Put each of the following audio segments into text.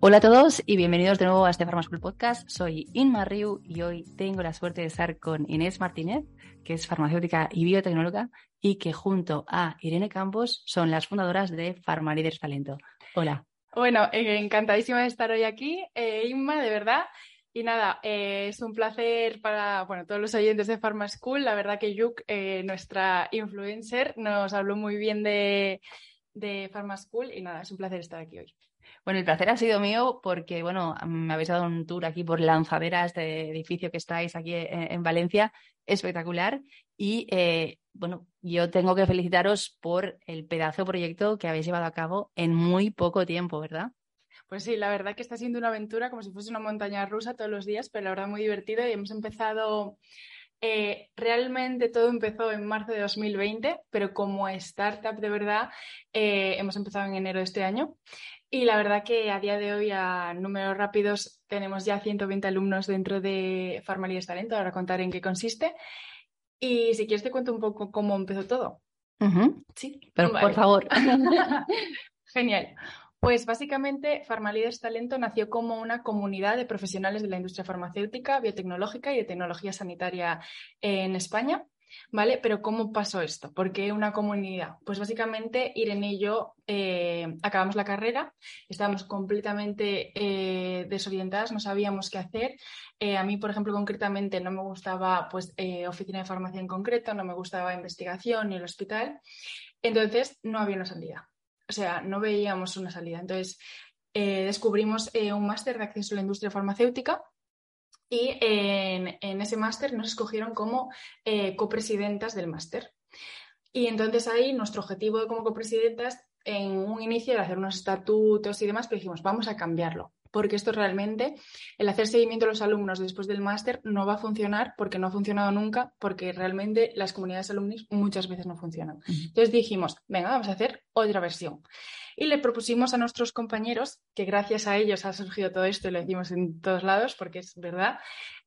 Hola a todos y bienvenidos de nuevo a este Pharmaschool Podcast. Soy Inma Riu y hoy tengo la suerte de estar con Inés Martínez, que es farmacéutica y biotecnóloga y que junto a Irene Campos son las fundadoras de Pharma Talento. Hola. Bueno, eh, encantadísima de estar hoy aquí, eh, Inma, de verdad. Y nada, eh, es un placer para bueno, todos los oyentes de Pharma School. La verdad que Yuk, nuestra influencer, nos habló muy bien de, de Pharma School y nada, es un placer estar aquí hoy. Bueno, el placer ha sido mío porque, bueno, me habéis dado un tour aquí por lanzaderas de edificio que estáis aquí en, Valencia, espectacular. Y, eh, bueno, yo tengo que felicitaros por el pedazo de proyecto que habéis llevado a cabo en muy poco tiempo, ¿verdad? Pues sí, la verdad que está siendo una aventura como si fuese una montaña rusa todos los días, pero la verdad muy divertido y hemos empezado eh, realmente todo empezó en marzo de 2020, pero como startup de verdad eh, hemos empezado en enero de este año. Y la verdad que a día de hoy, a números rápidos, tenemos ya 120 alumnos dentro de Farmalías Talento. Ahora contaré en qué consiste. Y si quieres te cuento un poco cómo empezó todo. Sí, pero por favor. Genial. Pues básicamente Farmalides Talento nació como una comunidad de profesionales de la industria farmacéutica, biotecnológica y de tecnología sanitaria en España. ¿Vale? Pero ¿cómo pasó esto? ¿Por qué una comunidad? Pues básicamente Irene y yo eh, acabamos la carrera, estábamos completamente eh, desorientadas, no sabíamos qué hacer. Eh, a mí, por ejemplo, concretamente no me gustaba pues, oficina de farmacia en concreto, no me gustaba investigación ni el hospital. Entonces, no había una salida. O sea, no veíamos una salida. Entonces, descubrimos un máster de acceso a la industria farmacéutica y en, ese máster nos escogieron como eh, copresidentas del máster. Y entonces ahí nuestro objetivo como copresidentas en un inicio era hacer unos estatutos y demás, pero dijimos, vamos a cambiarlo, porque esto realmente, el hacer seguimiento a los alumnos después del máster no va a funcionar porque no ha funcionado nunca, porque realmente las comunidades alumnis muchas veces no funcionan. Entonces dijimos, venga, vamos a hacer otra versión. Y le propusimos a nuestros compañeros, que gracias a ellos ha surgido todo esto y lo decimos en todos lados porque es verdad,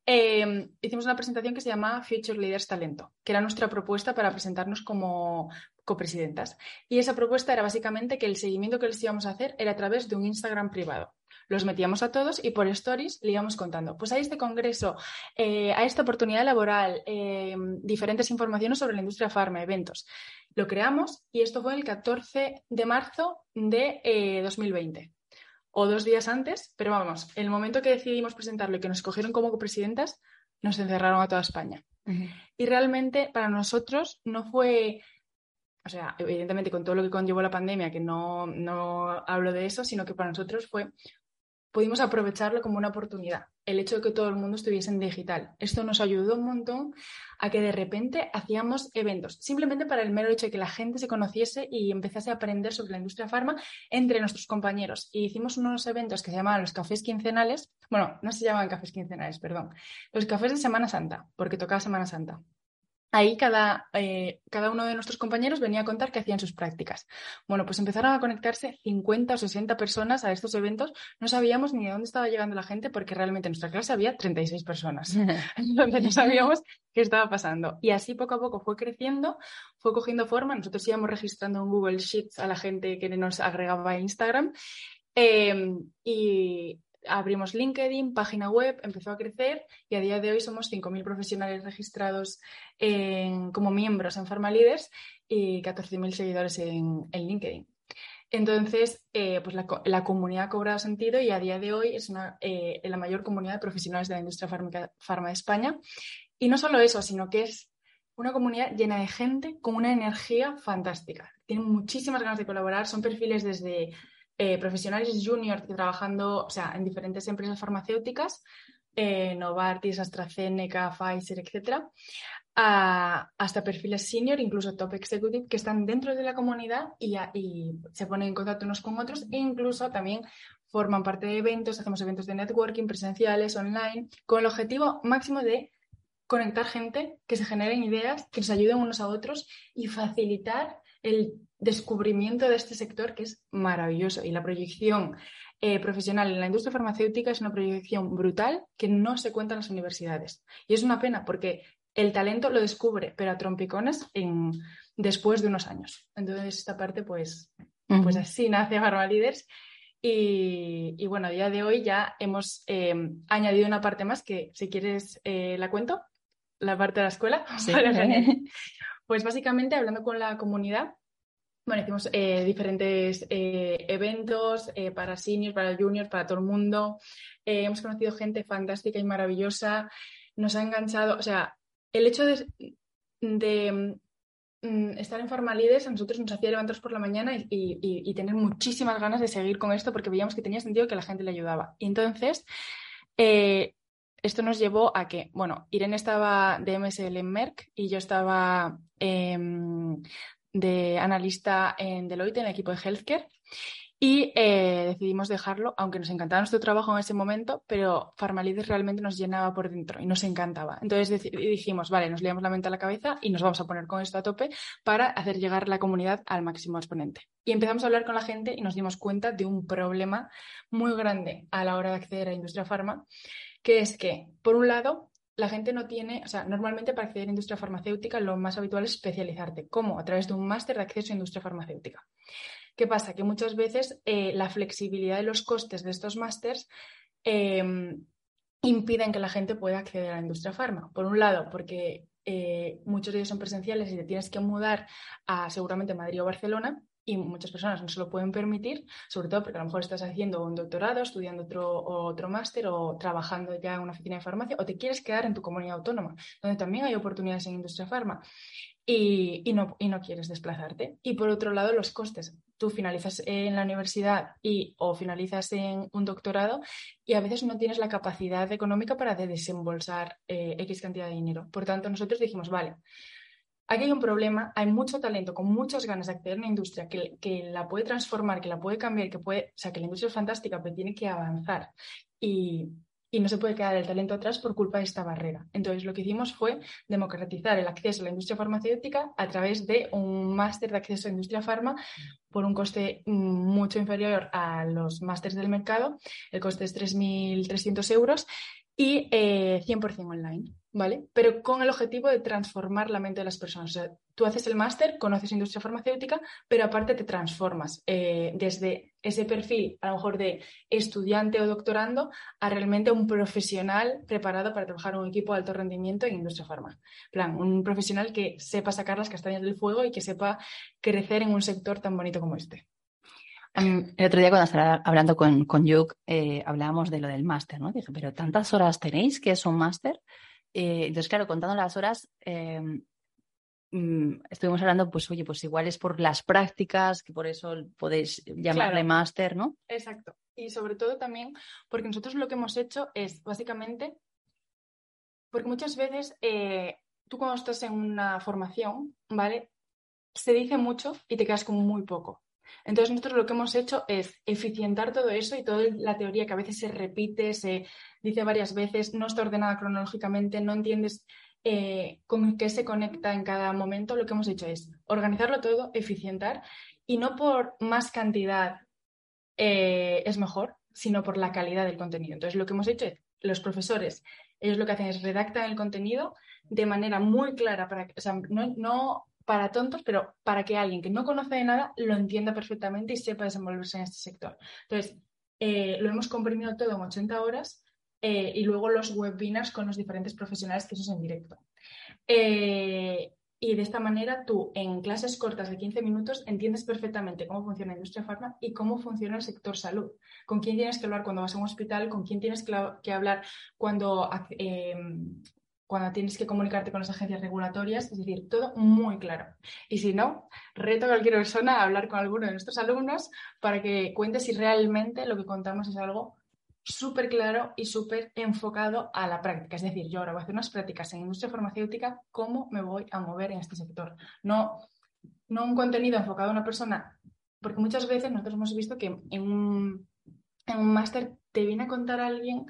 eh, hicimos una presentación que se llama Future Leaders Talento, que era nuestra propuesta para presentarnos como copresidentas. Y esa propuesta era básicamente que el seguimiento que les íbamos a hacer era a través de un Instagram privado los metíamos a todos y por stories le íbamos contando, pues a este congreso, eh, a esta oportunidad laboral, eh, diferentes informaciones sobre la industria farma, eventos. Lo creamos y esto fue el 14 de marzo de 2020 eh, o dos días antes, pero vamos, el momento que decidimos presentarlo y que nos cogieron como copresidentas, nos encerraron a toda España. Y realmente para nosotros no fue, o sea, evidentemente con todo lo que conllevó la pandemia, que no, no hablo de eso, sino que para nosotros fue pudimos aprovecharlo como una oportunidad, el hecho de que todo el mundo estuviese en digital. Esto nos ayudó un montón a que de repente hacíamos eventos, simplemente para el mero hecho de que la gente se conociese y empezase a aprender sobre la industria farma entre nuestros compañeros. Y hicimos unos eventos que se llamaban los cafés quincenales, bueno, no se llamaban cafés quincenales, perdón, los cafés de Semana Santa, porque tocaba Semana Santa. Ahí cada, eh, cada, uno de nuestros compañeros venía a contar qué hacían sus prácticas. Bueno, pues empezaron a conectarse 50 o 60 personas a estos eventos. No sabíamos ni de dónde estaba llegando la gente porque realmente en nuestra clase había 36 personas. Entonces no sabíamos qué estaba pasando. Y así poco a poco fue creciendo, fue cogiendo forma. Nosotros íbamos registrando en Google Sheets a la gente que nos agregaba a Instagram. Eh, y abrimos LinkedIn, página web, empezó a crecer y a día de hoy somos 5.000 profesionales registrados como miembros en PharmaLeaders y 14.000 seguidores en, LinkedIn. Entonces, eh, pues la, comunidad ha cobrado sentido y a día de hoy es eh, la mayor comunidad de profesionales de la industria farma de España. Y no solo eso, sino que es una comunidad llena de gente con una energía fantástica. Tienen muchísimas ganas de colaborar, son perfiles desde eh, profesionales junior trabajando o sea, en diferentes empresas farmacéuticas, eh, Novartis, AstraZeneca, Pfizer, etcétera, hasta perfiles senior, incluso top executive, que están dentro de la comunidad y, se ponen en contacto unos con otros e incluso también forman parte de eventos, hacemos eventos de networking presenciales, online, con el objetivo máximo de conectar gente, que se generen ideas, que nos ayuden unos a otros y facilitar el descubrimiento de este sector que es maravilloso y la proyección eh, profesional en la industria farmacéutica es una proyección brutal que no se cuenta en las universidades. Y es una pena porque el talento lo descubre, pero a trompicones en, después de unos años. Entonces, esta parte, pues, pues así nace Pharma Leaders. Y, bueno, a día de hoy ya hemos eh, añadido una parte más que si quieres eh, la cuento, la parte de la escuela. pues básicamente hablando con la comunidad, bueno, hicimos eh, diferentes eventos para seniors, para juniors, para todo el mundo. hemos conocido gente fantástica y maravillosa. Nos ha enganchado, o sea, el hecho de, Mm, estar en Farmalides a nosotros nos hacía levantarnos por la mañana y, tener muchísimas ganas de seguir con esto porque veíamos que tenía sentido que la gente le ayudaba. Y entonces, eh, esto nos llevó a que, bueno, Irene estaba de MSL en Merck y yo estaba em, de analista en Deloitte, en el equipo de Healthcare. Y eh, decidimos dejarlo, aunque nos encantaba nuestro trabajo en ese momento, pero Farmalides realmente nos llenaba por dentro y nos encantaba. Entonces dijimos, vale, nos liamos la mente a la cabeza y nos vamos a poner con esto a tope para hacer llegar la comunidad al máximo exponente. Y empezamos a hablar con la gente y nos dimos cuenta de un problema muy grande a la hora de acceder a la industria farma, que es que, por un lado, la gente no tiene, o sea, normalmente para acceder a industria farmacéutica lo más habitual es especializarte. ¿Cómo? A través de un máster de acceso a industria farmacéutica. ¿Qué pasa? Que muchas veces eh, la flexibilidad de los costes de estos másters em, impiden que la gente pueda acceder a la industria farma. Por un lado, porque eh, muchos de ellos son presenciales y te tienes que mudar a seguramente Madrid o Barcelona y muchas personas no se lo pueden permitir, sobre todo porque a lo mejor estás haciendo un doctorado, estudiando otro, otro máster o trabajando ya en una oficina de farmacia o te quieres quedar en tu comunidad autónoma, donde también hay oportunidades en industria farma y, no, y no quieres desplazarte. Y por otro lado, los costes. Tú finalizas en la universidad y o finalizas en un doctorado y a veces no tienes la capacidad económica para desembolsar eh, X cantidad de dinero. Por tanto, nosotros dijimos, vale, aquí hay un problema, hay mucho talento con muchas ganas de acceder a una industria que, la puede transformar, que la puede cambiar, que puede, o sea, que la industria es fantástica, pero tiene que avanzar. Y, y no se puede quedar el talento atrás por culpa de esta barrera. Entonces, lo que hicimos fue democratizar el acceso a la industria farmacéutica a través de un máster de acceso a industria farma por un coste mm, mucho inferior a los másteres del mercado. El coste es 3.300 euros y 100% eh, online. ¿vale? Pero con el objetivo de transformar la mente de las personas. O sea, tú haces el máster, conoces industria farmacéutica, pero aparte te transformas eh, desde ese perfil, a lo mejor de estudiante o doctorando, a realmente un profesional preparado para trabajar en un equipo de alto rendimiento en industria farma. plan, un profesional que sepa sacar las castañas del fuego y que sepa crecer en un sector tan bonito como este. El otro día cuando estaba hablando con, con Yuk, eh, hablábamos de lo del máster, ¿no? Dije, pero ¿tantas horas tenéis que es un máster? Eh, entonces, claro, contando las horas, em, mm, estuvimos hablando, pues oye, pues igual es por las prácticas, que por eso podéis llamarle máster, ¿no? Exacto. Y sobre todo también porque nosotros lo que hemos hecho es básicamente, porque muchas veces eh, tú cuando estás en una formación, ¿vale? Se dice mucho y te quedas con muy poco. Entonces nosotros lo que hemos hecho es eficientar todo eso y toda la teoría que a veces se repite, se dice varias veces, no está ordenada cronológicamente, no entiendes eh, con qué se conecta en cada momento. Lo que hemos hecho es organizarlo todo, eficientar y no por más cantidad eh, es mejor, sino por la calidad del contenido. Entonces lo que hemos hecho es, los profesores, ellos lo que hacen es redactar el contenido de manera muy clara para o sea, no, no para tontos, pero para que alguien que no conoce de nada lo entienda perfectamente y sepa desenvolverse en este sector. Entonces, eh, lo hemos comprimido todo en 80 horas eh, y luego los webinars con los diferentes profesionales que eso es en directo. Eh, y de esta manera tú en clases cortas de 15 minutos entiendes perfectamente cómo funciona la industria farma y cómo funciona el sector salud. Con quién tienes que hablar cuando vas a un hospital, con quién tienes que, hablar cuando cuando tienes que comunicarte con las agencias regulatorias, es decir, todo muy claro. Y si no, reto a cualquier persona a hablar con alguno de nuestros alumnos para que cuente si realmente lo que contamos es algo súper claro y súper enfocado a la práctica. Es decir, yo ahora voy a hacer unas prácticas en industria farmacéutica, ¿cómo me voy a mover en este sector? No, no un contenido enfocado a una persona, porque muchas veces nosotros hemos visto que en un, en un máster te viene a contar alguien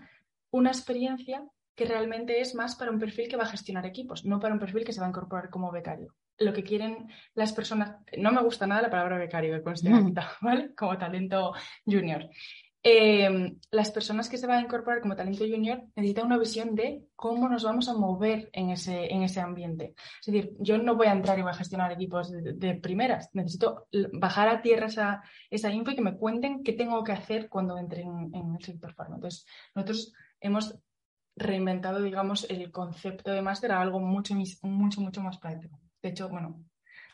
una experiencia que realmente es más para un perfil que va a gestionar equipos, no para un perfil que se va a incorporar como becario. Lo que quieren las personas, no me gusta nada la palabra becario, de ¿vale? Como talento junior. Em, las personas que se van a incorporar como talento junior necesitan una visión de cómo nos vamos a mover en ese, en ese ambiente. Es decir, yo no voy a entrar y voy a gestionar equipos de, primeras. Necesito bajar a tierra esa, esa info y que me cuenten qué tengo que hacer cuando entre en, el sector farma. Entonces, nosotros hemos reinventado, digamos, el concepto de máster a algo mucho, mucho, mucho más práctico. De hecho, bueno,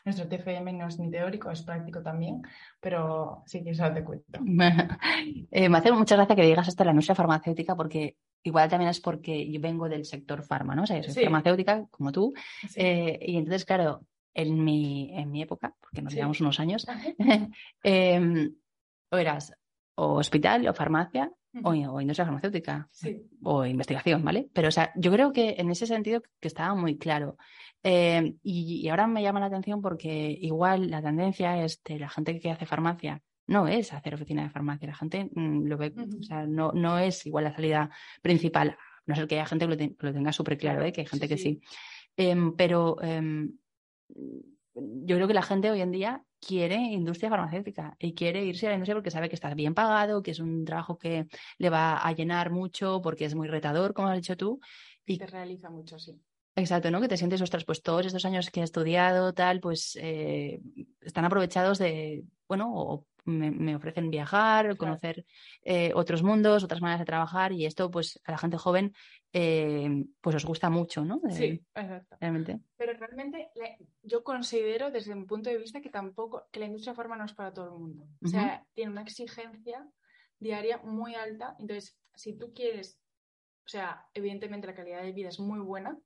nuestro TFM no es ni teórico, es práctico también, pero sí que eso te cuento. eh, me hace mucha gracia que digas de la industria farmacéutica porque igual también es porque yo vengo del sector farma, ¿no? O sea, yo soy farmacéutica como tú. Eh, y entonces, claro, en mi, en mi época, porque nos llevamos unos años, em, o eras o hospital o farmacia o, industria farmacéutica o investigación, ¿vale? Pero, o sea, yo creo que en ese sentido que estaba muy claro. Eh, y, ahora me llama la atención porque igual la tendencia es de la gente que hace farmacia no es hacer oficina de farmacia. La gente mm, lo ve, o sea, no, no es igual la salida principal. No sé que haya gente que lo, tenga súper claro, ¿eh? que hay gente que sí. Em, pero em, yo creo que la gente hoy en día quiere industria farmacéutica y quiere irse a la industria porque sabe que está bien pagado, que es un trabajo que le va a llenar mucho, porque es muy retador, como has dicho tú. Y te realiza mucho, sí. Exacto, ¿no? Que te sientes, ostras, pues todos estos años que he estudiado, tal, pues eh, están aprovechados de, bueno, o me, ofrecen viajar, conocer eh, otros mundos, otras maneras de trabajar y esto, pues a la gente joven, eh, pues os gusta mucho, ¿no? sí, exacto. Realmente. Pero realmente yo considero desde mi punto de vista que tampoco, que la industria farma no es para todo el mundo. O sea, tiene una exigencia diaria muy alta. Entonces, si tú quieres, o sea, evidentemente la calidad de vida es muy buena,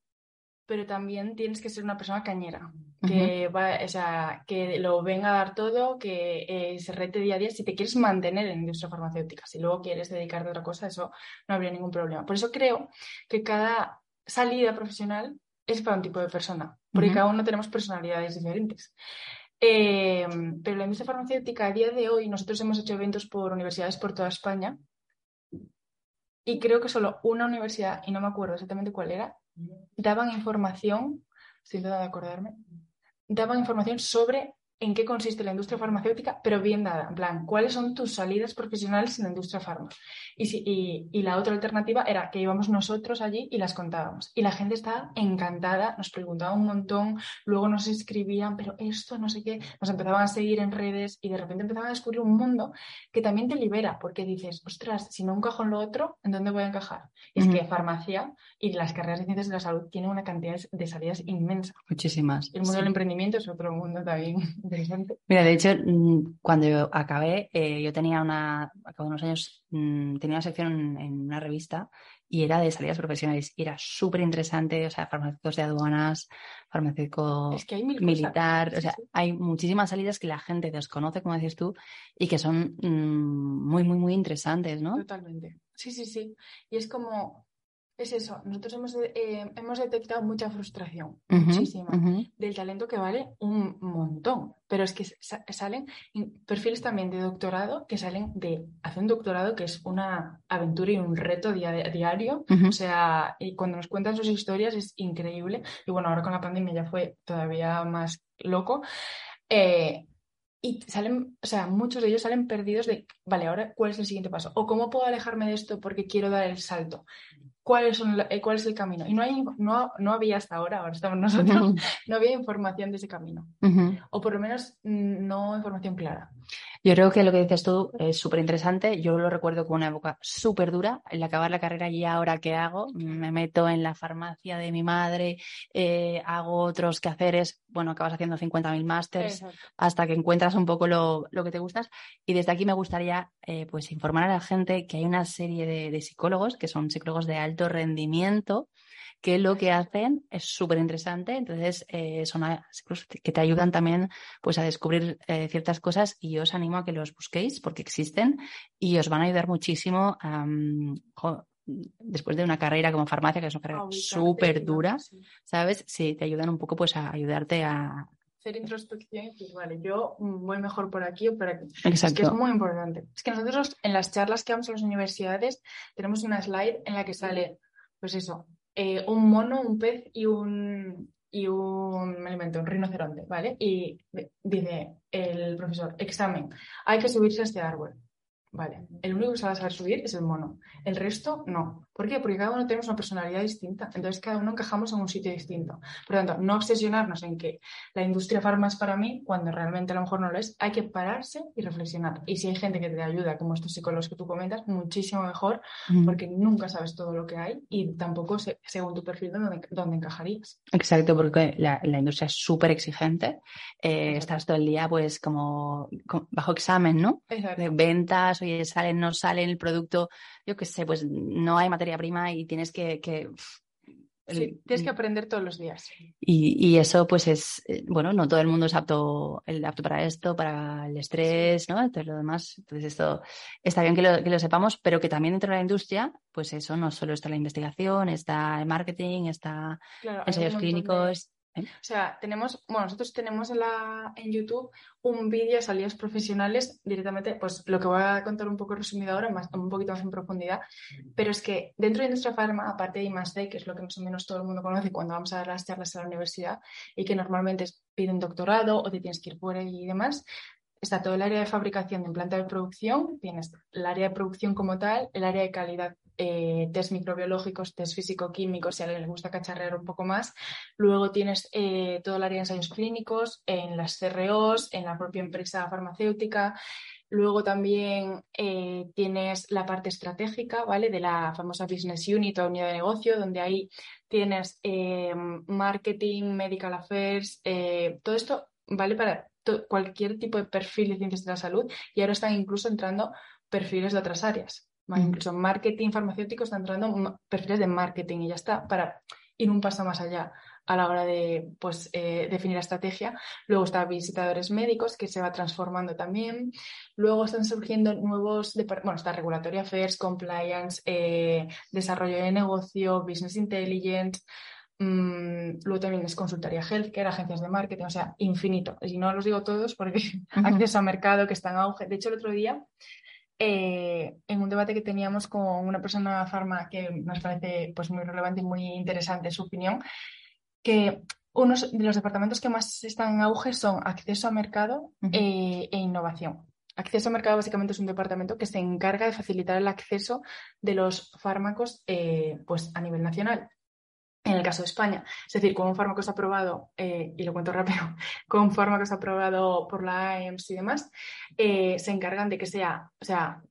pero también tienes que ser una persona cañera, que, va, o sea, que lo venga a dar todo, que eh, se rete día a día si te quieres mantener en la industria farmacéutica. Si luego quieres dedicarte a otra cosa, eso no habría ningún problema. Por eso creo que cada salida profesional es para un tipo de persona, porque cada uno tenemos personalidades diferentes. Eh, pero la industria farmacéutica a día de hoy, nosotros hemos hecho eventos por universidades por toda España y creo que solo una universidad, y no me acuerdo exactamente cuál era, daban información, duda de acordarme, daban información sobre en qué consiste la industria farmacéutica, pero bien dada, en plan, cuáles son tus salidas profesionales en la industria farma. Y, si, y, la otra alternativa era que íbamos nosotros allí y las contábamos. Y la gente estaba encantada, nos preguntaba un montón, luego nos escribían, pero esto, no sé qué, nos empezaban a seguir en redes y de repente empezaban a descubrir un mundo que también te libera, porque dices, ostras, si no encajo en lo otro, ¿en dónde voy a encajar? Y es que farmacia y las carreras de ciencias de la salud tienen una cantidad de salidas inmensa. Muchísimas. El mundo del emprendimiento es otro mundo también Mira, de hecho, mm, cuando yo acabé, eh, yo tenía una, acabo unos años, mm, tenía una sección en, una revista y era de salidas profesionales y era súper interesante, o sea, farmacéuticos de aduanas, farmacéutico militar, o sea, hay muchísimas salidas que la gente desconoce, como dices tú, y que son mm, muy, muy, muy interesantes, ¿no? Totalmente. Sí, sí, sí. Y es como, es eso, nosotros hemos, eh, hemos detectado mucha frustración, muchísima, del talento que vale un montón, pero es que salen perfiles también de doctorado que salen de hacer un doctorado que es una aventura y un reto diario, o sea, y cuando nos cuentan sus historias es increíble, y bueno, ahora con la pandemia ya fue todavía más loco. Eh, y salen, o sea, muchos de ellos salen perdidos de, vale, ahora, ¿cuál es el siguiente paso? ¿O cómo puedo alejarme de esto porque quiero dar el salto? Cuál, son, eh, cuál es el camino. Y no, hay, no, no había hasta ahora, ahora estamos nosotros, no había información de ese camino. O por lo menos mm, no información clara. Yo creo que lo que dices tú es súper interesante. Yo lo recuerdo como una época súper dura. El acabar la carrera y ahora qué hago, me meto en la farmacia de mi madre, eh, hago otros quehaceres, bueno, acabas haciendo 50.000 másters hasta que encuentras un poco lo, lo, que te gustas. Y desde aquí me gustaría eh, pues informar a la gente que hay una serie de, de psicólogos que son psicólogos de alto rendimiento que lo que hacen es súper interesante. Entonces, eh, son que te ayudan también pues, a descubrir eh, ciertas cosas y yo os animo a que los busquéis porque existen y os van a ayudar muchísimo después de una carrera como farmacia, que es una carrera súper dura, ¿sabes? Sí, te ayudan un poco pues a ayudarte a, hacer introspección y decir, vale, yo voy mejor por aquí o por aquí. Exacto. Es que es muy importante. Es que nosotros en las charlas que damos en las universidades tenemos una slide en la que sale, pues eso, eh, un mono, un pez y un, y un alimento, un rinoceronte, ¿vale? Y dice el profesor, examen, hay que subirse a este árbol. Vale, el único que sabe saber subir es el mono. El resto no. ¿Por qué? Porque cada uno tenemos una personalidad distinta. Entonces cada uno encajamos en un sitio distinto. Por lo tanto, no obsesionarnos en que la industria farma es para mí cuando realmente a lo mejor no lo es. Hay que pararse y reflexionar. Y si hay gente que te ayuda, como estos psicólogos que tú comentas, muchísimo mejor, porque nunca sabes todo lo que hay y tampoco según tu perfil dónde, encajarías. Exacto, porque la, industria es súper exigente. Eh, estás todo el día pues como, bajo examen, ¿no? De ventas oye, salen, no salen, el producto, yo qué sé, pues no hay materia prima y tienes que... tienes que aprender todos los días. Y, eso, pues es, eh, bueno, no todo el mundo es apto, el apto para esto, para el estrés, ¿no? Entonces lo demás, entonces esto está bien que lo, sepamos, pero que también dentro de la industria, pues eso, no solo está la investigación, está el marketing, está ensayos clínicos. ¿Eh? O sea, tenemos, bueno, nosotros tenemos en, la, en YouTube un vídeo de salidas profesionales directamente, pues lo que voy a contar un poco resumido ahora, más, un poquito más en profundidad, pero es que dentro de Industria Pharma, aparte de I+.D., que es lo que más o menos todo el mundo conoce cuando vamos a dar las charlas a la universidad y que normalmente piden doctorado o te tienes que ir fuera y demás, está todo el área de fabricación de planta de producción, tienes el área de producción como tal, el área de calidad eh, test microbiológicos, test físico-químicos, si a alguien le gusta cacharrear un poco más. Luego tienes eh, todo el área de ensayos clínicos, en las CROs, en la propia empresa farmacéutica. Luego también eh, tienes la parte estratégica, ¿vale? De la famosa Business Unit o unidad de negocio, donde ahí tienes marketing, medical affairs, todo esto vale para cualquier tipo de perfil de ciencias de la salud y ahora están incluso entrando perfiles de otras áreas. Incluso marketing farmacéutico está entrando perfiles de marketing y ya está, para ir un paso más allá a la hora de pues, eh, definir la estrategia. Luego está visitadores médicos, que se va transformando también. Luego están surgiendo nuevos, bueno, está Regulatory Affairs, Compliance, eh, Desarrollo de Negocio, Business Intelligence. Mm, luego también es consultoría healthcare, agencias de marketing, o sea, infinito. Y no los digo todos porque acceso a mercado que está en auge. De hecho, el otro día eh, en un debate que teníamos con una persona farma que nos parece pues, muy relevante y muy interesante su opinión, que uno de los departamentos que más están en auge son acceso a mercado eh, e innovación. Acceso a mercado básicamente es un departamento que se encarga de facilitar el acceso de los fármacos eh, pues, a nivel nacional en el caso de España. Es decir, con un fármaco está aprobado, eh, y lo cuento rápido, con un fármaco está aprobado por la AEMS y demás, eh, se encargan de que sea, o sea,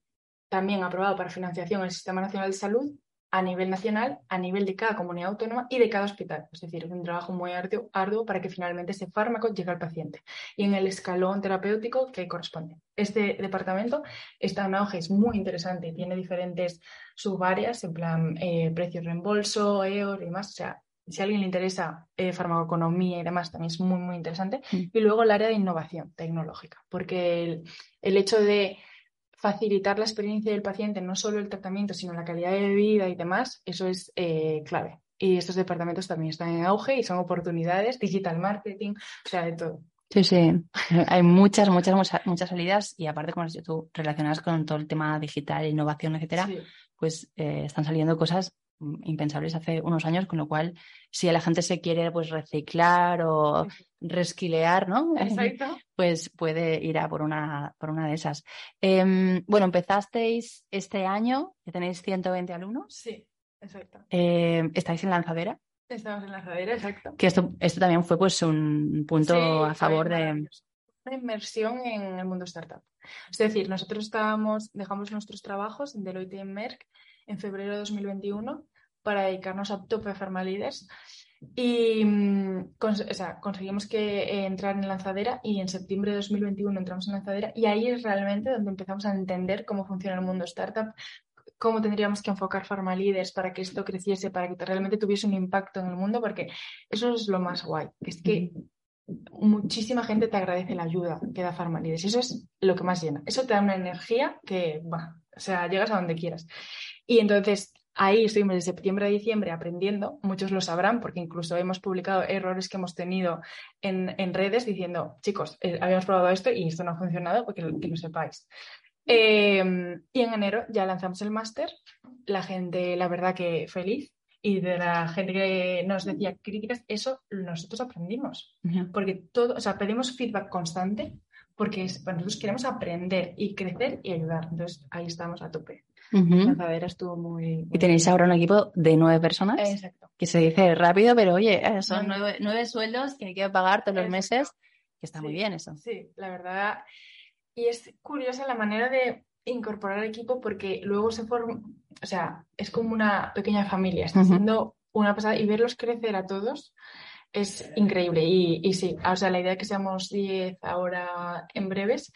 también aprobado para financiación en el Sistema Nacional de Salud a nivel nacional, a nivel de cada comunidad autónoma y de cada hospital. Es decir, es un trabajo muy arduo, arduo, para que finalmente ese fármaco llegue al paciente y en el escalón terapéutico que corresponde. Este departamento está en auge, es muy interesante, tiene diferentes subáreas, en plan eh, precio reembolso, EOR y demás. O sea, si a alguien le interesa eh, farmacoeconomía y demás, también es muy, muy interesante. Mm. Y luego el área de innovación tecnológica, porque el hecho de facilitar la experiencia del paciente, no solo el tratamiento, sino la calidad de vida y demás, eso es eh, clave. Y estos departamentos también están en auge y son oportunidades, digital marketing, o sea, de todo. Sí, sí, hay muchas, muchas, muchas, salidas y aparte, como has dicho tú, relacionadas con todo el tema digital, innovación, etcétera, pues eh, están saliendo cosas impensables hace unos años, con lo cual, si la gente se quiere pues reciclar o resquilear, ¿no? pues puede ir a por una, por una de esas. Em, bueno, empezasteis este año, que tenéis 120 alumnos. Sí, exacto. Em, ¿Estáis en lanzadera? Estamos en lanzadera, exacto. Que esto, esto también fue pues un punto a favor de... Una inversión en el mundo startup. Es decir, nosotros estábamos, dejamos nuestros trabajos en Deloitte y en Merck en febrero de 2021 para dedicarnos a Top Pharma Leaders. Y mm, conseguimos que eh, entrar en lanzadera y en septiembre de 2021 entramos en lanzadera y ahí es realmente donde empezamos a entender cómo funciona el mundo startup, cómo tendríamos que enfocar Pharma Leaders para que esto creciese, para que realmente tuviese un impacto en el mundo, porque eso es lo más guay, que es que muchísima gente te agradece la ayuda que da Pharma Leaders. Eso es lo que más llena. Eso te da una energía que, bueno, o sea, llegas a donde quieras. Y entonces Ahí estuvimos de septiembre a diciembre aprendiendo, muchos lo sabrán porque incluso hemos publicado errores que hemos tenido en, redes diciendo, chicos, eh, habíamos probado esto y esto no ha funcionado porque que lo sepáis. Em, y en enero ya lanzamos el máster, la gente, la verdad que feliz, y de la gente que nos decía críticas, eso nosotros aprendimos, porque todo, o sea, pedimos feedback constante porque nosotros queremos aprender y crecer y ayudar. Entonces ahí estamos a tope. La lanzadera estuvo muy, Y tenéis ahora un equipo de nueve personas. Exacto. Que se dice rápido, pero oye, eh, son nueve, sueldos que hay que pagar todos los meses, que está muy bien eso. Sí, la verdad. Y es curiosa la manera de incorporar equipo porque luego se forma, o sea, es como una pequeña familia, está siendo una pasada y verlos crecer a todos es increíble. Y, sí, o sea, la idea es que seamos 10 ahora en breves.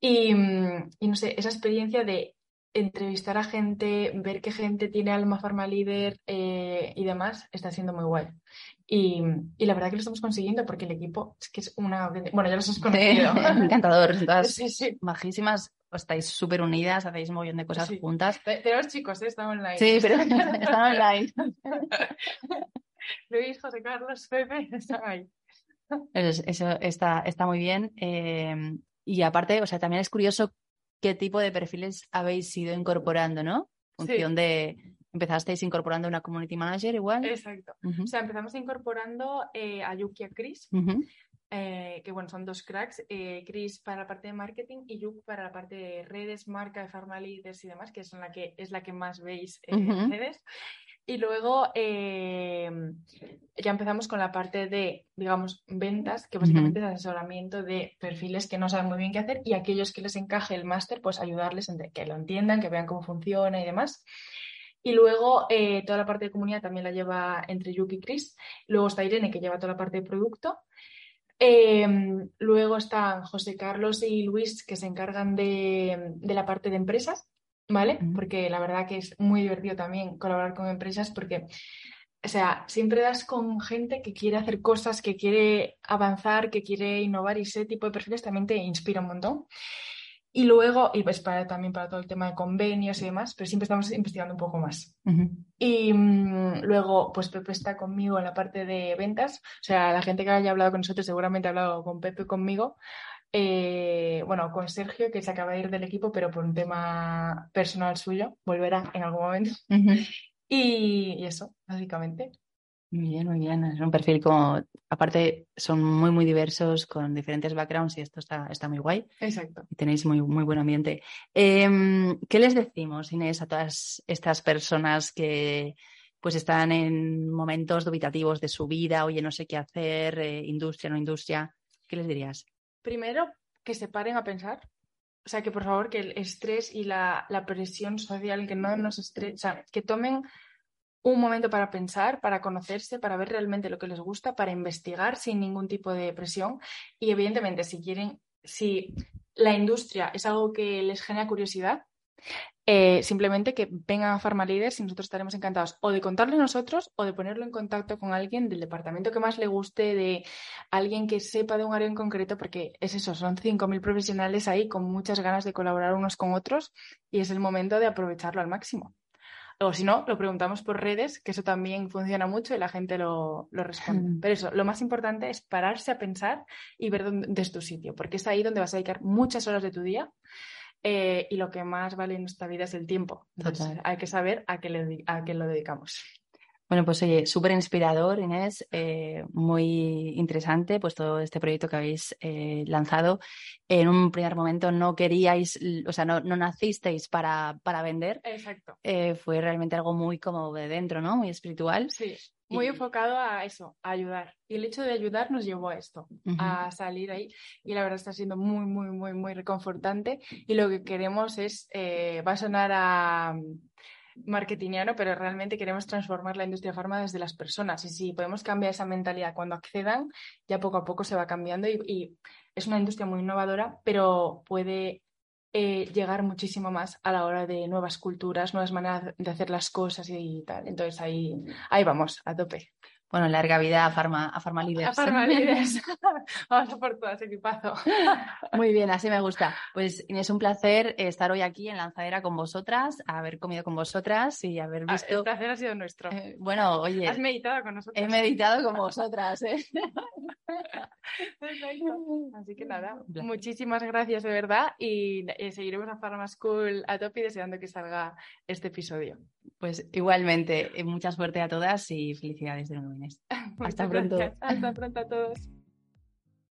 Y, no sé, esa experiencia de entrevistar a gente, ver qué gente tiene alma farma líder eh, y demás, está siendo muy guay. Y, la verdad que lo estamos consiguiendo porque el equipo es que es una... Bueno, ya los has conocido. encantador. sí, sí. majísimas estáis súper unidas, hacéis un montón de cosas juntas. Pero los chicos, ¿eh? están online. Sí, pero están online. Luis, José Carlos, Pepe, están ahí. Eso, está, está muy bien. Eh, y aparte, o sea, también es curioso qué tipo de perfiles habéis ido incorporando, ¿no? En función de. Empezasteis incorporando una community manager igual. Exacto. O sea, empezamos incorporando eh, a Yuki y a Chris. Eh, que bueno, son dos cracks, eh, Chris para la parte de marketing y Yuk para la parte de redes, marca, de pharma leaders y demás, que son la que, es la que más veis en redes. Y luego eh, ya empezamos con la parte de, digamos, ventas, que básicamente es asesoramiento de perfiles que no saben muy bien qué hacer y aquellos que les encaje el máster, pues ayudarles que lo entiendan, que vean cómo funciona y demás. Y luego toda la parte de comunidad también la lleva entre Yuki y Chris. Luego está Irene, que lleva toda la parte de producto. Em, luego están José Carlos y Luis que se encargan de, la parte de empresas, ¿vale? Porque la verdad que es muy divertido también colaborar con empresas porque, o sea, siempre das con gente que quiere hacer cosas, que quiere avanzar, que quiere innovar y ese tipo de perfiles también te inspira un montón. Y luego, y pues para, también para todo el tema de convenios y demás, pero siempre estamos investigando un poco más. Y mm, luego, pues Pepe está conmigo en la parte de ventas. O sea, la gente que haya hablado con nosotros seguramente ha hablado con Pepe conmigo. Eh, bueno, con Sergio, que se acaba de ir del equipo, pero por un tema personal suyo, volverá en algún momento. y eso, básicamente. Muy bien, muy bien. Es un perfil como, aparte, son muy, muy diversos, con diferentes backgrounds y esto está, está muy guay. Exacto. Y tenéis muy, muy buen ambiente. Em, ¿Qué les decimos, Inés, a todas estas personas que pues están en momentos dubitativos de su vida, oye, no sé qué hacer, eh, industria, no industria? ¿Qué les dirías? Primero, que se paren a pensar. O sea, que por favor, que el estrés y la, la presión social, que no nos sea, que tomen un momento para pensar, para conocerse, para ver realmente lo que les gusta, para investigar sin ningún tipo de presión. Y evidentemente, si quieren, si la industria es algo que les genera curiosidad, eh, simplemente que vengan a Farmalides y nosotros estaremos encantados o de contarle nosotros o de ponerlo en contacto con alguien del departamento que más le guste, de alguien que sepa de un área en concreto, porque es eso, son 5.000 profesionales ahí con muchas ganas de colaborar unos con otros y es el momento de aprovecharlo al máximo. O si no, lo preguntamos por redes, que eso también funciona mucho y la gente lo, responde. Mm. Pero eso, lo más importante es pararse a pensar y ver dónde es tu sitio, porque es ahí donde vas a dedicar muchas horas de tu día eh, y lo que más vale en nuestra vida es el tiempo. Entonces, hay que saber a qué, a qué lo dedicamos. Bueno, pues oye, súper inspirador, Inés, eh, muy interesante, pues todo este proyecto que habéis eh, lanzado. En un primer momento no queríais, o sea, no, nacisteis para, para vender. Exacto. Eh, fue realmente algo muy como de dentro, ¿no? Muy espiritual. Sí, muy enfocado a eso, a ayudar. Y el hecho de ayudar nos llevó a esto, a salir ahí. Y la verdad está siendo muy, muy, muy, muy reconfortante. Y lo que queremos es, va a sonar a marketingiano, pero realmente queremos transformar la industria farma desde las personas. Y si podemos cambiar esa mentalidad cuando accedan, ya poco a poco se va cambiando y, es una industria muy innovadora, pero puede eh, llegar muchísimo más a la hora de nuevas culturas, nuevas maneras de hacer las cosas y tal. Entonces ahí, ahí vamos, a tope. Bueno, larga vida a Pharma, a Pharma Leaders. A Pharma Leaders. Vamos a por todas, equipazo. Muy bien, así me gusta. Pues Inés, un placer estar hoy aquí en Lanzadera con vosotras, haber comido con vosotras y haber ah, visto... El placer ha sido nuestro. Eh, bueno, oye... Has meditado con nosotros. He meditado con vosotras, ¿eh? Así que nada, muchísimas gracias de verdad y eh, seguiremos a Pharma School a tope deseando que salga este episodio. Pues igualmente, eh, mucha suerte a todas y felicidades de nuevo, Inés. Hasta pronto. Hasta pronto a todos.